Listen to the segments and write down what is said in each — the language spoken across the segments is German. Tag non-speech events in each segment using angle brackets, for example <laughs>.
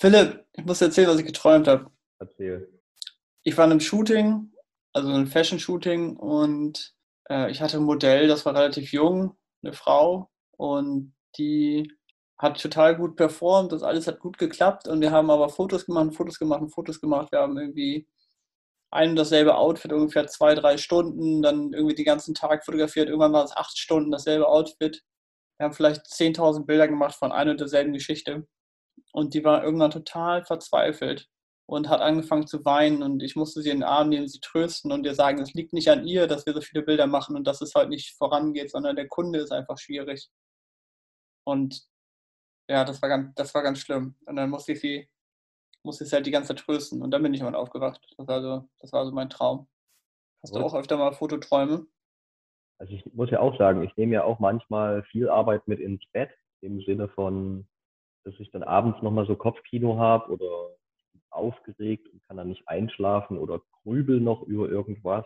Philipp, ich muss dir erzählen, was ich geträumt habe. Erzähl. Ich war in einem Shooting, also ein Fashion-Shooting und äh, ich hatte ein Modell, das war relativ jung, eine Frau und die hat total gut performt, das alles hat gut geklappt und wir haben aber Fotos gemacht, Fotos gemacht, Fotos gemacht. Wir haben irgendwie ein und dasselbe Outfit ungefähr zwei, drei Stunden, dann irgendwie den ganzen Tag fotografiert, irgendwann war es acht Stunden dasselbe Outfit. Wir haben vielleicht 10.000 Bilder gemacht von einer und derselben Geschichte. Und die war irgendwann total verzweifelt und hat angefangen zu weinen und ich musste sie in den Arm nehmen, sie trösten und ihr sagen, es liegt nicht an ihr, dass wir so viele Bilder machen und dass es halt nicht vorangeht, sondern der Kunde ist einfach schwierig. Und ja, das war ganz, das war ganz schlimm. Und dann musste ich sie, musste ich sie halt die ganze Zeit trösten und dann bin ich mal aufgewacht. Das war so, das war so mein Traum. Hast du auch öfter mal Fototräume? Also ich muss ja auch sagen, ich nehme ja auch manchmal viel Arbeit mit ins Bett, im Sinne von, dass ich dann abends nochmal so Kopfkino habe oder aufgeregt und kann dann nicht einschlafen oder grübel noch über irgendwas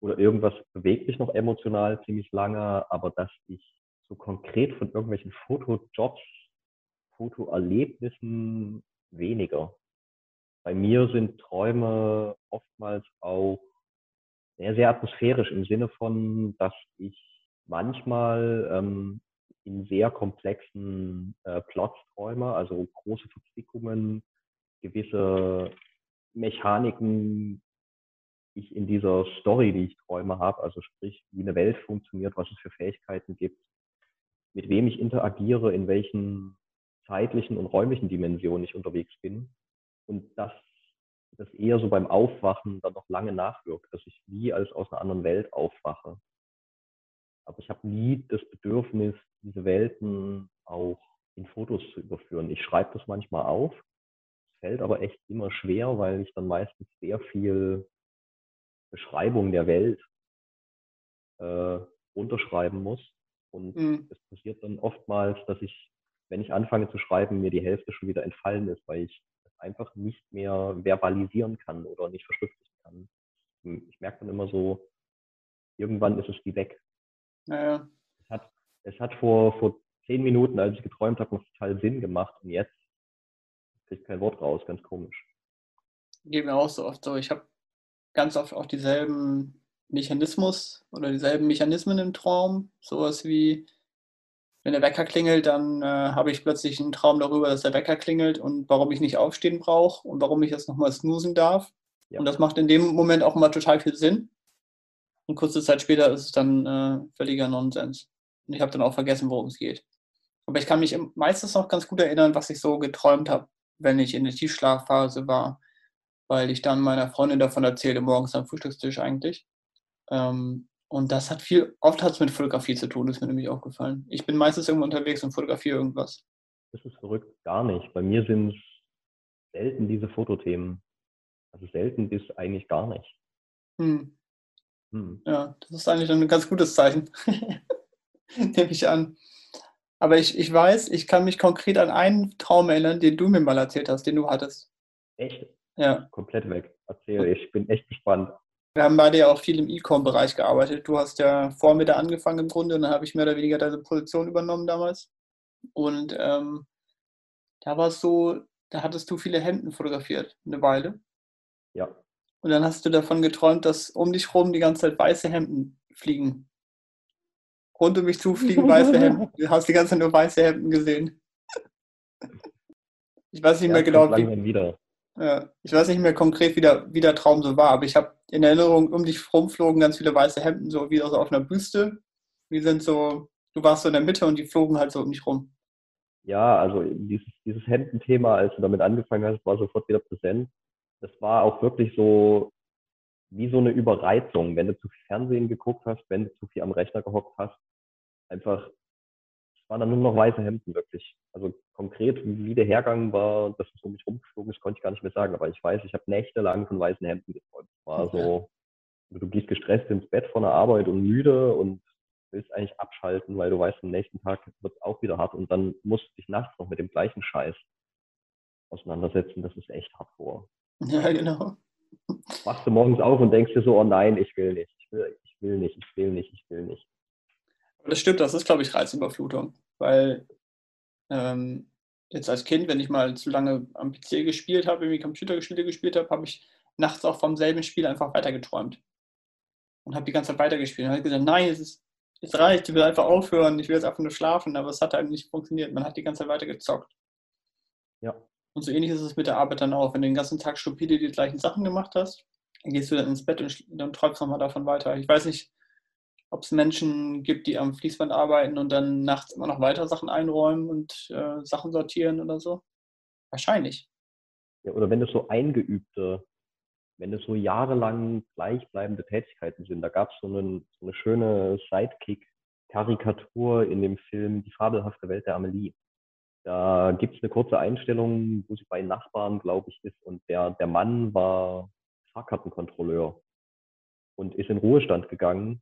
oder irgendwas bewegt mich noch emotional ziemlich lange, aber dass ich so konkret von irgendwelchen Fotojobs, Fotoerlebnissen weniger. Bei mir sind Träume oftmals auch sehr, sehr atmosphärisch im Sinne von, dass ich manchmal ähm, in sehr komplexen äh, Plots träume, also große Verquickungen, gewisse Mechaniken, ich in dieser Story, die ich träume, habe, also sprich, wie eine Welt funktioniert, was es für Fähigkeiten gibt, mit wem ich interagiere, in welchen zeitlichen und räumlichen Dimensionen ich unterwegs bin. Und dass das eher so beim Aufwachen dann noch lange nachwirkt, dass ich wie als aus einer anderen Welt aufwache. Aber ich habe nie das Bedürfnis, diese Welten auch in Fotos zu überführen. Ich schreibe das manchmal auf, es fällt aber echt immer schwer, weil ich dann meistens sehr viel Beschreibung der Welt äh, unterschreiben muss. Und mhm. es passiert dann oftmals, dass ich, wenn ich anfange zu schreiben, mir die Hälfte schon wieder entfallen ist, weil ich es einfach nicht mehr verbalisieren kann oder nicht verschriftlichen kann. Ich merke dann immer so, irgendwann ist es wie weg. Naja. Es hat, es hat vor, vor zehn Minuten, als ich geträumt habe, noch total Sinn gemacht und jetzt kriege ich kein Wort raus, ganz komisch. Geht mir auch so oft so. Ich habe ganz oft auch dieselben Mechanismus oder dieselben Mechanismen im Traum. Sowas wie, wenn der Wecker klingelt, dann äh, habe ich plötzlich einen Traum darüber, dass der Wecker klingelt und warum ich nicht aufstehen brauche und warum ich jetzt nochmal snoosen darf. Ja. Und das macht in dem Moment auch immer total viel Sinn. Und kurze Zeit später ist es dann äh, völliger Nonsens. Und ich habe dann auch vergessen, worum es geht. Aber ich kann mich meistens noch ganz gut erinnern, was ich so geträumt habe, wenn ich in der Tiefschlafphase war, weil ich dann meiner Freundin davon erzählte, morgens am Frühstückstisch eigentlich. Ähm, und das hat viel, oft hat es mit Fotografie zu tun, ist mir nämlich aufgefallen. Ich bin meistens irgendwo unterwegs und fotografiere irgendwas. Das ist verrückt, gar nicht. Bei mir sind es selten diese Fotothemen. Also selten bis eigentlich gar nicht. Hm. Hm. Ja, das ist eigentlich ein ganz gutes Zeichen. <laughs> <laughs> Nehme ich an. Aber ich, ich weiß, ich kann mich konkret an einen Traum erinnern, den du mir mal erzählt hast, den du hattest. Echt? Ja. Komplett weg. Erzähl, ich bin echt gespannt. Wir haben beide ja auch viel im E-Com-Bereich gearbeitet. Du hast ja vor mir da angefangen im Grunde und dann habe ich mehr oder weniger deine Position übernommen damals. Und ähm, da war es so, da hattest du viele Hemden fotografiert, eine Weile. Ja. Und dann hast du davon geträumt, dass um dich rum die ganze Zeit weiße Hemden fliegen. Rund um mich zu fliegen weiße Hemden. <laughs> Du hast die ganze Zeit nur weiße Hemden gesehen. Ich weiß nicht ja, mehr genau, wie, wieder. Ja, ich weiß nicht mehr konkret, wie der, wie der Traum so war, aber ich habe in Erinnerung, um dich rumflogen ganz viele weiße Hemden, so wie so auf einer Büste. Die sind so, du warst so in der Mitte und die flogen halt so um dich rum. Ja, also dieses, dieses Hemdenthema, als du damit angefangen hast, war sofort wieder präsent das war auch wirklich so wie so eine Überreizung, wenn du zu viel Fernsehen geguckt hast, wenn du zu viel am Rechner gehockt hast. Einfach, es waren dann nur noch weiße Hemden wirklich. Also konkret, wie der Hergang war, dass es um mich rumgeflogen ist, konnte ich gar nicht mehr sagen. Aber ich weiß, ich habe nächtelang von weißen Hemden geträumt. War so, du gehst gestresst ins Bett von der Arbeit und müde und willst eigentlich abschalten, weil du weißt, am nächsten Tag wird es auch wieder hart und dann musst du dich nachts noch mit dem gleichen Scheiß auseinandersetzen. Das ist echt hart vor. <laughs> Ja, genau. Wachst du morgens auf und denkst dir so, oh nein, ich will nicht, ich will, ich will nicht, ich will nicht, ich will nicht. Das stimmt, das ist, glaube ich, Reizüberflutung, weil ähm, jetzt als Kind, wenn ich mal zu lange am PC gespielt habe, irgendwie Computerspiele gespielt habe, habe ich nachts auch vom selben Spiel einfach weitergeträumt. Und habe die ganze Zeit weitergespielt. Und habe gesagt, nein, es, ist, es reicht, ich will einfach aufhören, ich will jetzt einfach nur schlafen, aber es hat halt nicht funktioniert. Man hat die ganze Zeit weitergezockt. Ja. Und so ähnlich ist es mit der Arbeit dann auch. Wenn du den ganzen Tag stupide die gleichen Sachen gemacht hast, dann gehst du dann ins Bett und dann träumst nochmal davon weiter. Ich weiß nicht, ob es Menschen gibt, die am Fließband arbeiten und dann nachts immer noch weiter Sachen einräumen und äh, Sachen sortieren oder so. Wahrscheinlich. Ja, oder wenn es so eingeübte, wenn es so jahrelang gleichbleibende Tätigkeiten sind. Da gab so es so eine schöne Sidekick-Karikatur in dem Film Die fabelhafte Welt der Amelie. Da gibt es eine kurze Einstellung, wo sie bei Nachbarn, glaube ich, ist und der, der Mann war Fahrkartenkontrolleur und ist in Ruhestand gegangen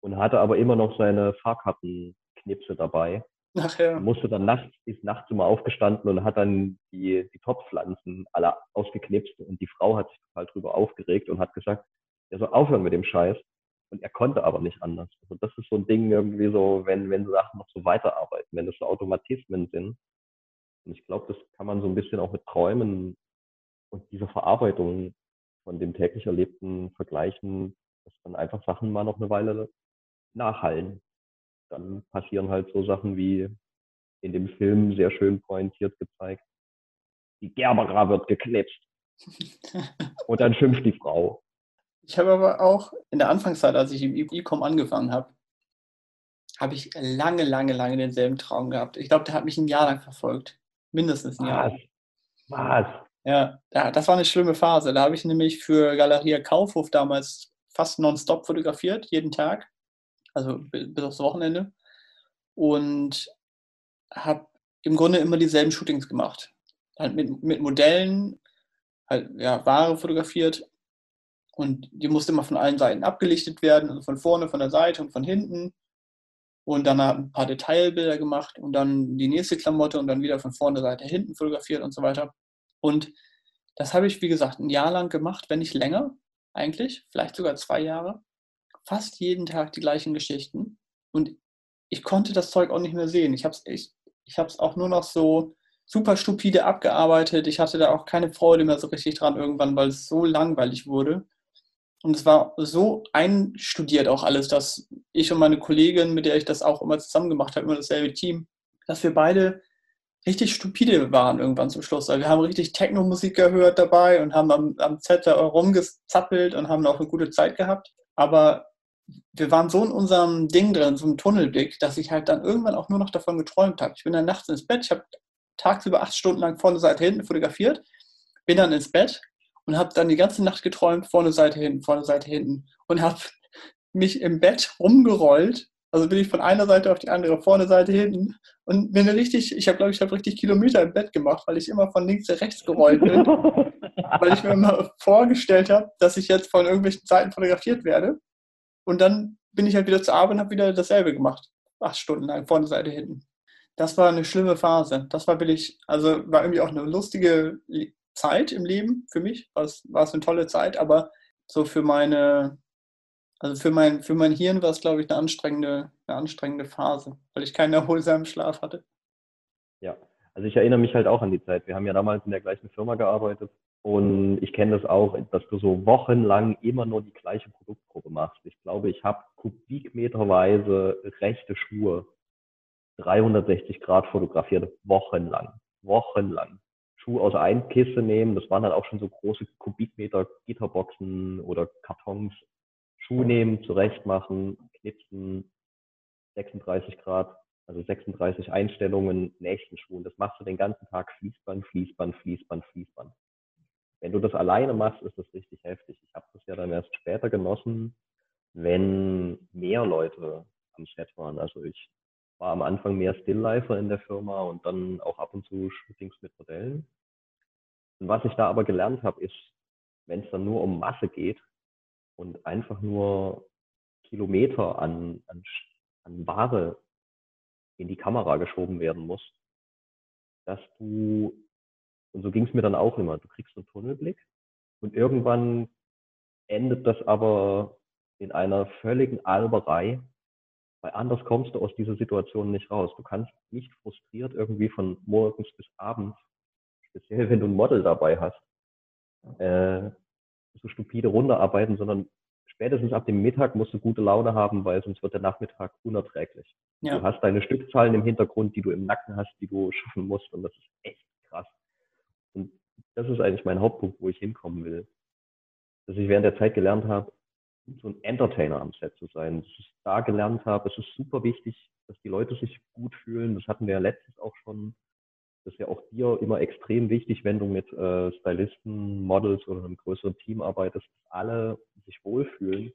und hatte aber immer noch seine Fahrkartenknipse dabei. Ach ja. Musste dann nachts, ist nachts immer aufgestanden und hat dann die, die Topfpflanzen alle ausgeknipst und die Frau hat sich total drüber aufgeregt und hat gesagt, er soll aufhören mit dem Scheiß. Und er konnte aber nicht anders. Also das ist so ein Ding irgendwie so, wenn, wenn Sachen noch so weiterarbeiten, wenn das so Automatismen sind. Und ich glaube, das kann man so ein bisschen auch mit Träumen und dieser Verarbeitung von dem täglich Erlebten vergleichen, dass dann einfach Sachen mal noch eine Weile nachhallen. Dann passieren halt so Sachen wie in dem Film sehr schön pointiert gezeigt. Die Gerbera wird geknipst. <laughs> Und dann schimpft die Frau. Ich habe aber auch in der Anfangszeit, als ich im E-Com angefangen habe, habe ich lange, lange, lange denselben Traum gehabt. Ich glaube, der hat mich ein Jahr lang verfolgt. Mindestens ein Jahr. Was? Ja, das war eine schlimme Phase. Da habe ich nämlich für Galeria Kaufhof damals fast nonstop fotografiert, jeden Tag also bis aufs Wochenende. Und habe im Grunde immer dieselben Shootings gemacht. Halt mit, mit Modellen, halt ja, Ware fotografiert und die musste immer von allen Seiten abgelichtet werden, also von vorne, von der Seite und von hinten. Und dann ein paar Detailbilder gemacht und dann die nächste Klamotte und dann wieder von vorne, Seite, hinten fotografiert und so weiter. Und das habe ich, wie gesagt, ein Jahr lang gemacht, wenn nicht länger, eigentlich, vielleicht sogar zwei Jahre fast jeden Tag die gleichen Geschichten und ich konnte das Zeug auch nicht mehr sehen. Ich habe es ich, ich auch nur noch so super stupide abgearbeitet. Ich hatte da auch keine Freude mehr so richtig dran irgendwann, weil es so langweilig wurde. Und es war so einstudiert auch alles, dass ich und meine Kollegin, mit der ich das auch immer zusammen gemacht habe, immer dasselbe Team, dass wir beide richtig stupide waren irgendwann zum Schluss. Also wir haben richtig Techno-Musik gehört dabei und haben am, am Zettel rumgezappelt und haben auch eine gute Zeit gehabt. Aber wir waren so in unserem Ding drin, so einem Tunnelblick, dass ich halt dann irgendwann auch nur noch davon geträumt habe. Ich bin dann nachts ins Bett, ich habe tagsüber acht Stunden lang vorne, Seite, hinten fotografiert, bin dann ins Bett und habe dann die ganze Nacht geträumt, vorne, Seite, hinten, vorne, Seite, hinten und habe <laughs> mich im Bett rumgerollt. Also bin ich von einer Seite auf die andere, vorne, Seite, hinten und bin richtig, ich habe glaube ich, habe richtig Kilometer im Bett gemacht, weil ich immer von links nach rechts gerollt bin, <laughs> weil ich mir immer vorgestellt habe, dass ich jetzt von irgendwelchen Seiten fotografiert werde und dann bin ich halt wieder zur Arbeit und habe wieder dasselbe gemacht. Acht Stunden lang, vorne, Seite, hinten. Das war eine schlimme Phase. Das war billig, also war irgendwie auch eine lustige Zeit im Leben für mich. War es, eine tolle Zeit, aber so für meine, also für mein, für mein Hirn war es, glaube ich, eine anstrengende, eine anstrengende Phase, weil ich keinen erholsamen Schlaf hatte. Ja, also ich erinnere mich halt auch an die Zeit. Wir haben ja damals in der gleichen Firma gearbeitet und ich kenne das auch, dass du so wochenlang immer nur die gleiche Produktgruppe machst. Ich glaube, ich habe kubikmeterweise rechte Schuhe 360 Grad fotografiert, wochenlang. Wochenlang. Schuhe aus einer Kiste nehmen, das waren dann auch schon so große Kubikmeter Gitterboxen oder Kartons. Schuh nehmen, zurecht machen, knipsen, 36 Grad, also 36 Einstellungen, nächsten Schuhen. Das machst du den ganzen Tag Fließband, Fließband, Fließband, Fließband. Wenn du das alleine machst, ist das richtig heftig. Ich habe das ja dann erst später genossen, wenn mehr Leute am Set waren. Also ich war am Anfang mehr Stilllifer in der Firma und dann auch ab und zu Shootings mit Modellen. Und was ich da aber gelernt habe, ist, wenn es dann nur um Masse geht und einfach nur Kilometer an, an, an Ware in die Kamera geschoben werden muss, dass du und so ging es mir dann auch immer. Du kriegst einen Tunnelblick und irgendwann endet das aber in einer völligen Alberei, Weil anders kommst du aus dieser Situation nicht raus. Du kannst nicht frustriert irgendwie von morgens bis abends, speziell wenn du ein Model dabei hast, äh, so stupide runterarbeiten, sondern spätestens ab dem Mittag musst du gute Laune haben, weil sonst wird der Nachmittag unerträglich. Ja. Du hast deine Stückzahlen im Hintergrund, die du im Nacken hast, die du schaffen musst und das ist echt krass. Und das ist eigentlich mein Hauptpunkt, wo ich hinkommen will. Dass ich während der Zeit gelernt habe, so ein Entertainer am Set zu sein. Dass ich da gelernt habe, es ist super wichtig, dass die Leute sich gut fühlen. Das hatten wir ja letztens auch schon. Das ist ja auch dir immer extrem wichtig, wenn du mit äh, Stylisten, Models oder einem größeren Team arbeitest, dass alle sich wohlfühlen.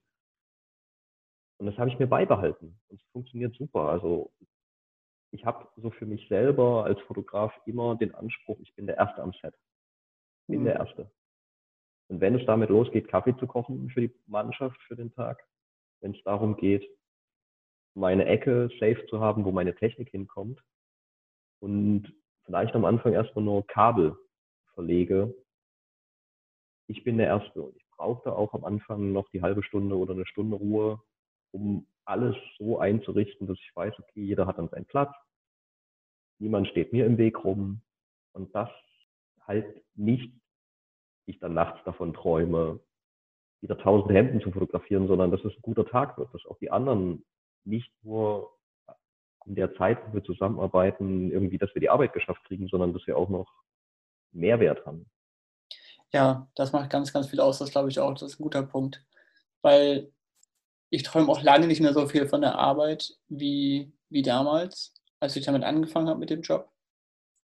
Und das habe ich mir beibehalten. Und es funktioniert super. Also ich habe so für mich selber als Fotograf immer den Anspruch, ich bin der Erste am Set. Ich bin mhm. der Erste. Und wenn es damit losgeht, Kaffee zu kochen für die Mannschaft für den Tag, wenn es darum geht, meine Ecke safe zu haben, wo meine Technik hinkommt und vielleicht am Anfang erstmal nur Kabel verlege, ich bin der Erste und ich brauchte auch am Anfang noch die halbe Stunde oder eine Stunde Ruhe, um alles so einzurichten, dass ich weiß, okay, jeder hat dann seinen Platz, niemand steht mir im Weg rum. Und das halt nicht ich dann nachts davon träume, wieder tausend Hemden zu fotografieren, sondern dass es ein guter Tag wird, dass auch die anderen nicht nur in der Zeit, wo wir zusammenarbeiten, irgendwie, dass wir die Arbeit geschafft kriegen, sondern dass wir auch noch Mehrwert haben. Ja, das macht ganz, ganz viel aus, das glaube ich auch, das ist ein guter Punkt. Weil ich träume auch lange nicht mehr so viel von der Arbeit wie, wie damals, als ich damit angefangen habe mit dem Job.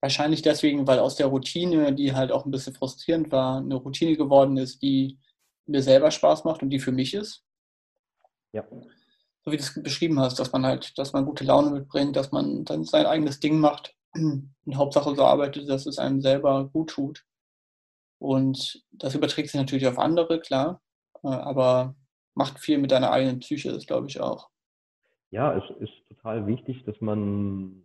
Wahrscheinlich deswegen, weil aus der Routine, die halt auch ein bisschen frustrierend war, eine Routine geworden ist, die mir selber Spaß macht und die für mich ist. Ja. So wie du es beschrieben hast, dass man halt, dass man gute Laune mitbringt, dass man dann sein eigenes Ding macht und Hauptsache so arbeitet, dass es einem selber gut tut. Und das überträgt sich natürlich auf andere, klar, äh, aber macht viel mit deiner eigenen Psyche, das glaube ich auch. Ja, es ist total wichtig, dass man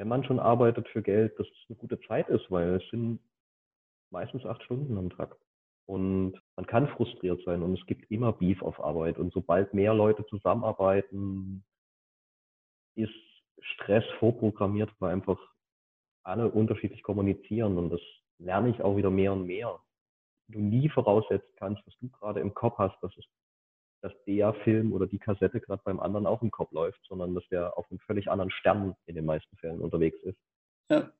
wenn man schon arbeitet für Geld, dass es eine gute Zeit ist, weil es sind meistens acht Stunden am Tag. Und man kann frustriert sein und es gibt immer Beef auf Arbeit. Und sobald mehr Leute zusammenarbeiten, ist Stress vorprogrammiert, weil einfach alle unterschiedlich kommunizieren. Und das lerne ich auch wieder mehr und mehr. Du nie voraussetzen kannst, was du gerade im Kopf hast, dass es dass der Film oder die Kassette gerade beim anderen auch im Kopf läuft, sondern dass der auf einem völlig anderen Stern in den meisten Fällen unterwegs ist. Ja.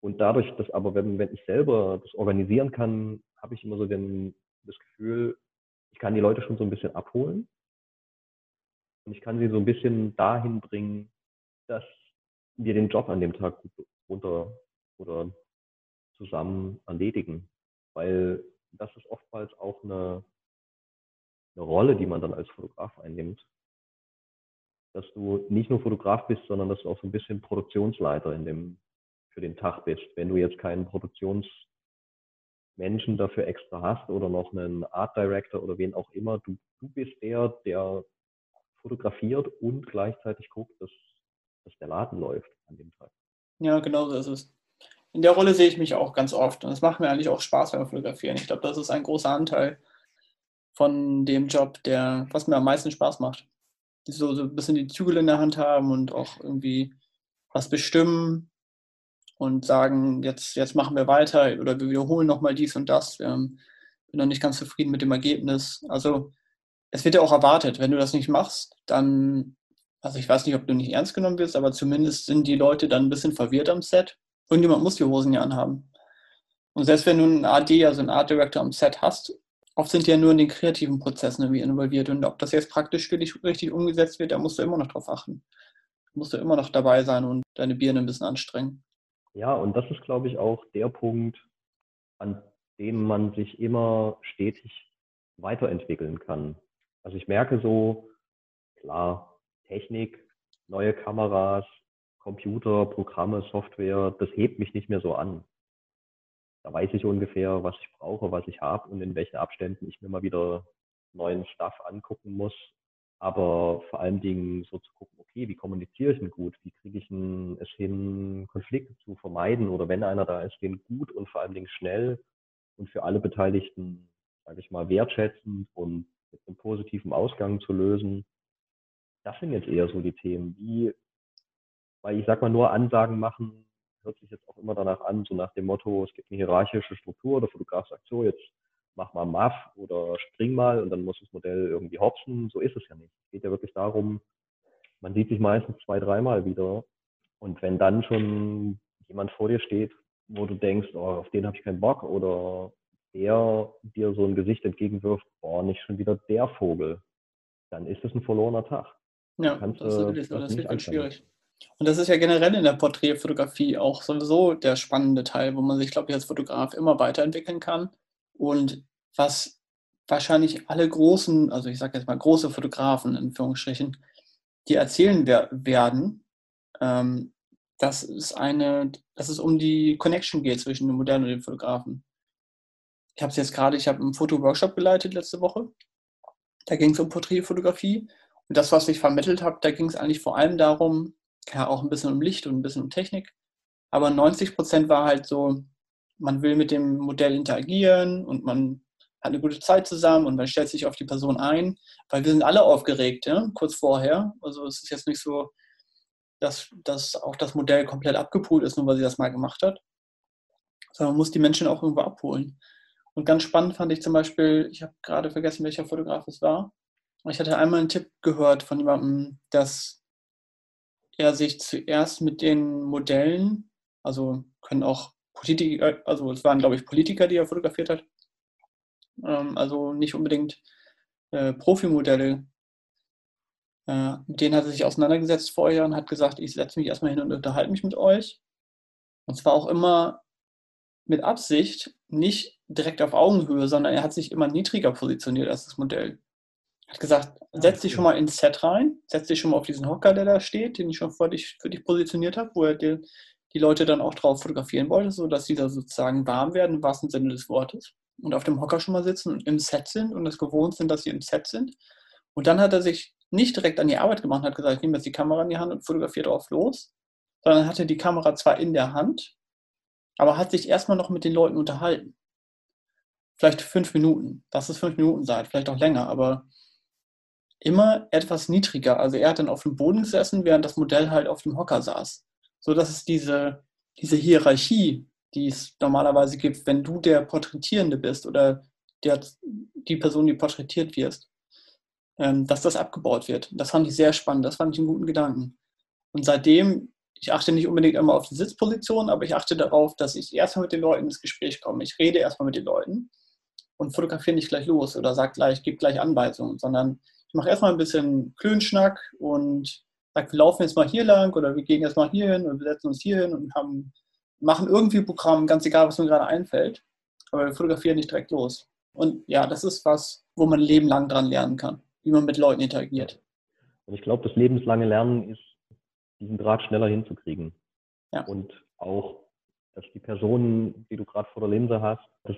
Und dadurch, dass aber, wenn, wenn ich selber das organisieren kann, habe ich immer so den, das Gefühl, ich kann die Leute schon so ein bisschen abholen. Und ich kann sie so ein bisschen dahin bringen, dass wir den Job an dem Tag gut runter oder zusammen erledigen. Weil das ist oftmals auch eine, eine Rolle, die man dann als Fotograf einnimmt. Dass du nicht nur Fotograf bist, sondern dass du auch so ein bisschen Produktionsleiter in dem, für den Tag bist. Wenn du jetzt keinen Produktionsmenschen dafür extra hast oder noch einen Art Director oder wen auch immer, du, du bist der, der fotografiert und gleichzeitig guckt, dass, dass der Laden läuft an dem Tag. Ja, genau so ist es. In der Rolle sehe ich mich auch ganz oft und es macht mir eigentlich auch Spaß beim Fotografieren. Ich glaube, das ist ein großer Anteil von dem Job, der, was mir am meisten Spaß macht. So, so ein bisschen die Zügel in der Hand haben und auch irgendwie was bestimmen und sagen, jetzt, jetzt machen wir weiter oder wir wiederholen nochmal dies und das. Wir sind noch nicht ganz zufrieden mit dem Ergebnis. Also es wird ja auch erwartet, wenn du das nicht machst, dann, also ich weiß nicht, ob du nicht ernst genommen wirst, aber zumindest sind die Leute dann ein bisschen verwirrt am Set. Irgendjemand muss die Hosen ja anhaben. Und selbst wenn du einen AD, also einen Art Director am Set hast, oft sind die ja nur in den kreativen Prozessen irgendwie involviert. Und ob das jetzt praktisch für dich richtig umgesetzt wird, da musst du immer noch drauf achten. Da musst du immer noch dabei sein und deine Birne ein bisschen anstrengen. Ja, und das ist, glaube ich, auch der Punkt, an dem man sich immer stetig weiterentwickeln kann. Also ich merke so, klar, Technik, neue Kameras, Computer, Programme, Software, das hebt mich nicht mehr so an. Da weiß ich ungefähr, was ich brauche, was ich habe und in welchen Abständen ich mir mal wieder neuen Stuff angucken muss. Aber vor allen Dingen so zu gucken, okay, wie kommuniziere ich denn gut? Wie kriege ich es hin, Konflikte zu vermeiden oder wenn einer da ist, den gut und vor allen Dingen schnell und für alle Beteiligten, sage ich mal, wertschätzend und mit einem positiven Ausgang zu lösen. das sind jetzt eher so die Themen. Wie, weil ich sag mal, nur Ansagen machen hört sich jetzt auch immer danach an, so nach dem Motto, es gibt eine hierarchische Struktur, der Fotograf sagt so, jetzt mach mal Muff oder spring mal und dann muss das Modell irgendwie hopsen. So ist es ja nicht. Es geht ja wirklich darum, man sieht sich meistens zwei, dreimal wieder. Und wenn dann schon jemand vor dir steht, wo du denkst, oh, auf den habe ich keinen Bock oder der dir so ein Gesicht entgegenwirft, oh, nicht schon wieder der Vogel, dann ist es ein verlorener Tag. Ja, das, äh, ist, das wird ganz schwierig. Und das ist ja generell in der Porträtfotografie auch sowieso der spannende Teil, wo man sich, glaube ich, als Fotograf immer weiterentwickeln kann. Und was wahrscheinlich alle großen, also ich sage jetzt mal große Fotografen in Führungsstrichen, die erzählen wer werden, ähm, dass es eine, dass es um die Connection geht zwischen dem Modell und dem Fotografen. Ich habe es jetzt gerade, ich habe einen Fotoworkshop geleitet letzte Woche. Da ging es um Porträtfotografie. Und das, was ich vermittelt habe, da ging es eigentlich vor allem darum, ja, auch ein bisschen um Licht und ein bisschen um Technik. Aber 90 Prozent war halt so, man will mit dem Modell interagieren und man hat eine gute Zeit zusammen und man stellt sich auf die Person ein, weil wir sind alle aufgeregt, ja, kurz vorher. Also es ist jetzt nicht so, dass, dass auch das Modell komplett abgepult ist, nur weil sie das mal gemacht hat, sondern man muss die Menschen auch irgendwo abholen. Und ganz spannend fand ich zum Beispiel, ich habe gerade vergessen, welcher Fotograf es war. Ich hatte einmal einen Tipp gehört von jemandem, dass er sich zuerst mit den Modellen, also können auch Politiker, also es waren glaube ich Politiker, die er fotografiert hat, ähm, also nicht unbedingt äh, Profimodelle. Äh, mit denen hat er sich auseinandergesetzt vorher und hat gesagt, ich setze mich erstmal hin und unterhalte mich mit euch. Und zwar auch immer mit Absicht, nicht direkt auf Augenhöhe, sondern er hat sich immer niedriger positioniert als das Modell. Er hat gesagt, ah, setz dich schon mal ins Set rein, setz dich schon mal auf diesen Hocker, der da steht, den ich schon vor dich, für dich positioniert habe, wo er dir die Leute dann auch drauf fotografieren wollte, sodass sie da sozusagen warm werden, im wahrsten Sinne des Wortes. Und auf dem Hocker schon mal sitzen und im Set sind und es gewohnt sind, dass sie im Set sind. Und dann hat er sich nicht direkt an die Arbeit gemacht und hat gesagt, ich nehme jetzt die Kamera in die Hand und fotografiere drauf los, sondern hatte die Kamera zwar in der Hand, aber hat sich erstmal noch mit den Leuten unterhalten. Vielleicht fünf Minuten, das ist fünf Minuten Zeit, vielleicht auch länger, aber immer etwas niedriger. Also er hat dann auf dem Boden gesessen, während das Modell halt auf dem Hocker saß so dass es diese, diese Hierarchie, die es normalerweise gibt, wenn du der Porträtierende bist oder der, die Person, die porträtiert wirst, ähm, dass das abgebaut wird. Das fand ich sehr spannend, das fand ich einen guten Gedanken. Und seitdem, ich achte nicht unbedingt immer auf die Sitzposition, aber ich achte darauf, dass ich erstmal mit den Leuten ins Gespräch komme. Ich rede erstmal mit den Leuten und fotografiere nicht gleich los oder sage gleich, gebe gleich Anweisungen, sondern ich mache erstmal ein bisschen Klönschnack und sagt, wir laufen jetzt mal hier lang oder wir gehen jetzt mal hier hin und wir setzen uns hier hin und haben, machen irgendwie ein Programm, ganz egal, was mir gerade einfällt. Aber wir fotografieren nicht direkt los. Und ja, das ist was, wo man Leben lang dran lernen kann, wie man mit Leuten interagiert. Und ich glaube, das lebenslange Lernen ist, diesen Draht schneller hinzukriegen. Ja. Und auch, dass die Person, die du gerade vor der Linse hast, das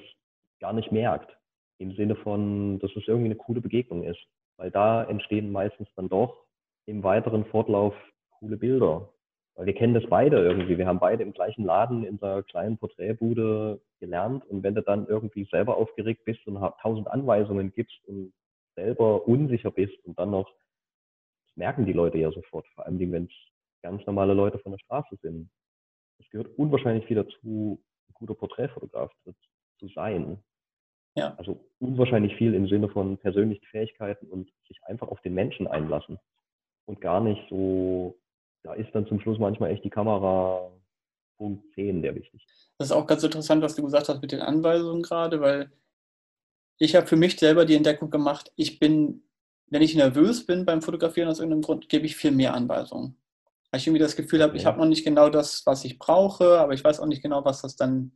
gar nicht merkt. Im Sinne von, dass es irgendwie eine coole Begegnung ist. Weil da entstehen meistens dann doch im weiteren Fortlauf coole Bilder. Weil wir kennen das beide irgendwie. Wir haben beide im gleichen Laden in der kleinen Porträtbude gelernt. Und wenn du dann irgendwie selber aufgeregt bist und tausend Anweisungen gibst und selber unsicher bist und dann noch, das merken die Leute ja sofort, vor allem wenn es ganz normale Leute von der Straße sind. Es gehört unwahrscheinlich viel dazu, ein guter Porträtfotograf zu, zu sein. Ja. Also unwahrscheinlich viel im Sinne von persönlichen Fähigkeiten und sich einfach auf den Menschen einlassen und gar nicht so, da ist dann zum Schluss manchmal echt die Kamera Punkt 10 der wichtig. Das ist auch ganz interessant, was du gesagt hast mit den Anweisungen gerade, weil ich habe für mich selber die Entdeckung gemacht, ich bin, wenn ich nervös bin beim Fotografieren aus irgendeinem Grund, gebe ich viel mehr Anweisungen. Weil ich irgendwie das Gefühl habe, ich habe noch nicht genau das, was ich brauche, aber ich weiß auch nicht genau, was das dann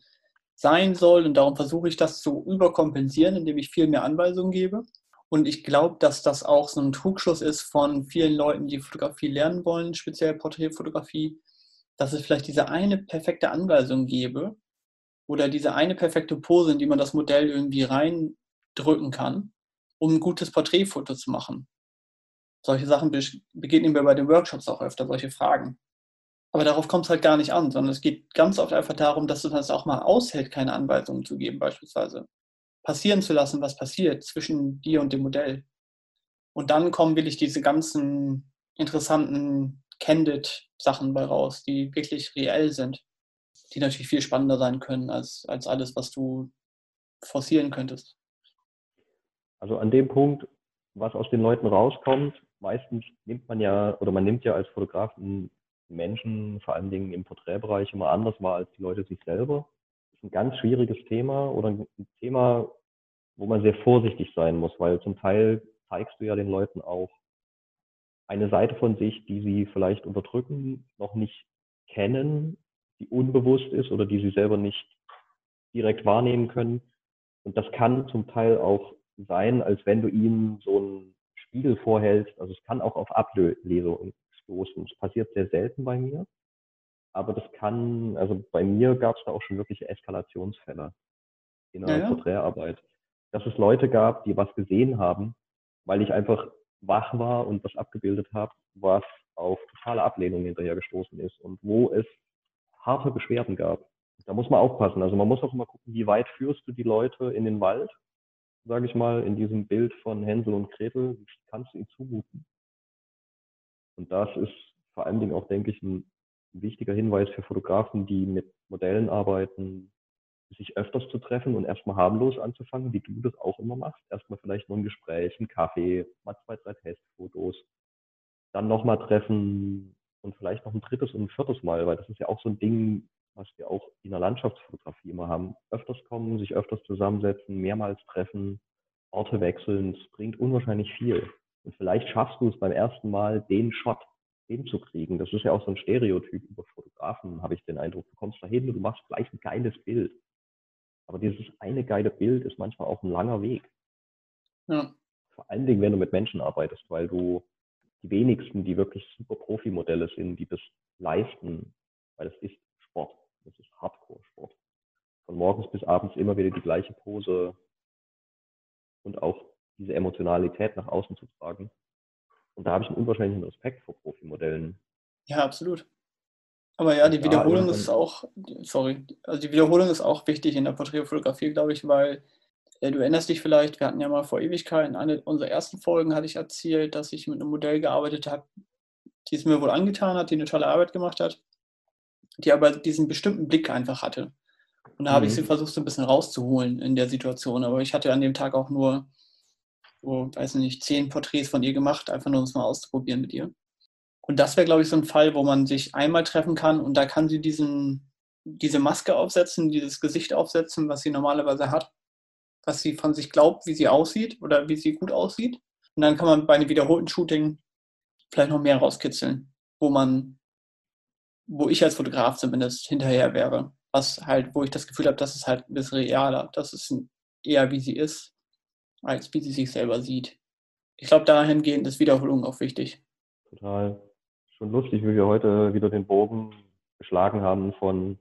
sein soll und darum versuche ich das zu überkompensieren, indem ich viel mehr Anweisungen gebe. Und ich glaube, dass das auch so ein Trugschluss ist von vielen Leuten, die Fotografie lernen wollen, speziell Porträtfotografie, dass es vielleicht diese eine perfekte Anweisung gäbe oder diese eine perfekte Pose, in die man das Modell irgendwie reindrücken kann, um ein gutes Porträtfoto zu machen. Solche Sachen begegnen wir bei den Workshops auch öfter, solche Fragen. Aber darauf kommt es halt gar nicht an, sondern es geht ganz oft einfach darum, dass du das auch mal aushält, keine Anweisungen zu geben, beispielsweise passieren zu lassen, was passiert zwischen dir und dem Modell. Und dann kommen wirklich diese ganzen interessanten Candid-Sachen bei raus, die wirklich reell sind, die natürlich viel spannender sein können als, als alles, was du forcieren könntest. Also an dem Punkt, was aus den Leuten rauskommt, meistens nimmt man ja, oder man nimmt ja als Fotograf Menschen, vor allen Dingen im Porträtbereich, immer anders wahr als die Leute sich selber. Das ist ein ganz schwieriges Thema oder ein Thema, wo man sehr vorsichtig sein muss, weil zum Teil zeigst du ja den Leuten auch eine Seite von sich, die sie vielleicht unterdrücken, noch nicht kennen, die unbewusst ist oder die sie selber nicht direkt wahrnehmen können. Und das kann zum Teil auch sein, als wenn du ihnen so einen Spiegel vorhältst. Also es kann auch auf Ablesung stoßen. Das passiert sehr selten bei mir. Aber das kann, also bei mir gab es da auch schon wirkliche Eskalationsfälle in der ja, ja. Porträtarbeit. Dass es Leute gab, die was gesehen haben, weil ich einfach wach war und das abgebildet habe, was auf totale Ablehnung hinterher gestoßen ist und wo es harte Beschwerden gab. Da muss man aufpassen. Also man muss auch immer gucken, wie weit führst du die Leute in den Wald, sage ich mal, in diesem Bild von Hänsel und Gretel, wie kannst du ihnen zumuten? Und das ist vor allen Dingen auch, denke ich, ein wichtiger Hinweis für Fotografen, die mit Modellen arbeiten, sich öfters zu treffen und erstmal harmlos anzufangen, wie du das auch immer machst. Erstmal vielleicht nur ein Gespräch, ein Kaffee, mal zwei, drei Testfotos, dann nochmal treffen und vielleicht noch ein drittes und ein viertes Mal, weil das ist ja auch so ein Ding, was wir auch in der Landschaftsfotografie immer haben. Öfters kommen, sich öfters zusammensetzen, mehrmals treffen, Orte wechseln, es bringt unwahrscheinlich viel. Und vielleicht schaffst du es beim ersten Mal, den Shot hinzukriegen. Das ist ja auch so ein Stereotyp über Fotografen, habe ich den Eindruck. Du kommst da hin und du machst gleich ein geiles Bild. Aber dieses eine geile Bild ist manchmal auch ein langer Weg. Ja. Vor allen Dingen, wenn du mit Menschen arbeitest, weil du die wenigsten, die wirklich super Profi-Modelle sind, die das leisten, weil es ist Sport. Das ist Hardcore-Sport. Von morgens bis abends immer wieder die gleiche Pose und auch diese Emotionalität nach außen zu tragen. Und da habe ich einen unwahrscheinlichen Respekt vor Profimodellen. Ja, absolut. Aber ja, die Wiederholung ist auch, sorry, also die Wiederholung ist auch wichtig in der Porträtfotografie, glaube ich, weil äh, du erinnerst dich vielleicht, wir hatten ja mal vor Ewigkeiten, eine unserer ersten Folgen hatte ich erzählt, dass ich mit einem Modell gearbeitet habe, die es mir wohl angetan hat, die eine tolle Arbeit gemacht hat, die aber diesen bestimmten Blick einfach hatte. Und da mhm. habe ich sie mhm. versucht, so ein bisschen rauszuholen in der Situation. Aber ich hatte an dem Tag auch nur, so, weiß nicht, zehn Porträts von ihr gemacht, einfach nur um es mal auszuprobieren mit ihr. Und das wäre, glaube ich, so ein Fall, wo man sich einmal treffen kann und da kann sie diesen, diese Maske aufsetzen, dieses Gesicht aufsetzen, was sie normalerweise hat, was sie von sich glaubt, wie sie aussieht oder wie sie gut aussieht. Und dann kann man bei einem wiederholten Shooting vielleicht noch mehr rauskitzeln, wo man, wo ich als Fotograf zumindest hinterher wäre. Was halt, wo ich das Gefühl habe, das ist halt ein bisschen realer. Das ist eher wie sie ist, als wie sie sich selber sieht. Ich glaube, dahingehend ist Wiederholung auch wichtig. Total schon lustig, wie wir heute wieder den Bogen geschlagen haben von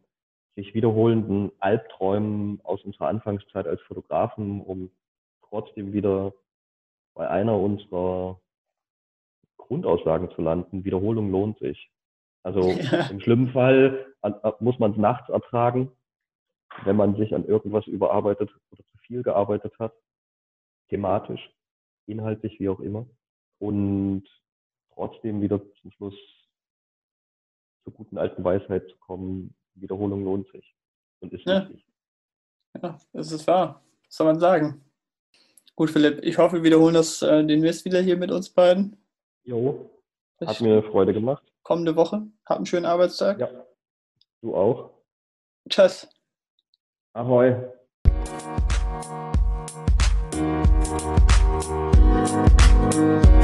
sich wiederholenden Albträumen aus unserer Anfangszeit als Fotografen, um trotzdem wieder bei einer unserer Grundaussagen zu landen. Wiederholung lohnt sich. Also <laughs> ja. im schlimmen Fall muss man es nachts ertragen, wenn man sich an irgendwas überarbeitet oder zu viel gearbeitet hat, thematisch, inhaltlich, wie auch immer. Und trotzdem wieder zum Schluss zur guten alten Weisheit zu kommen, Wiederholung lohnt sich und ist ja. wichtig. Ja, das ist wahr. Was soll man sagen? Gut, Philipp, ich hoffe, wir wiederholen das äh, demnächst wieder hier mit uns beiden. Jo, hat ich mir Freude gemacht. Kommende Woche. Hab einen schönen Arbeitstag. Ja, du auch. Tschüss. Ahoi. Thank you.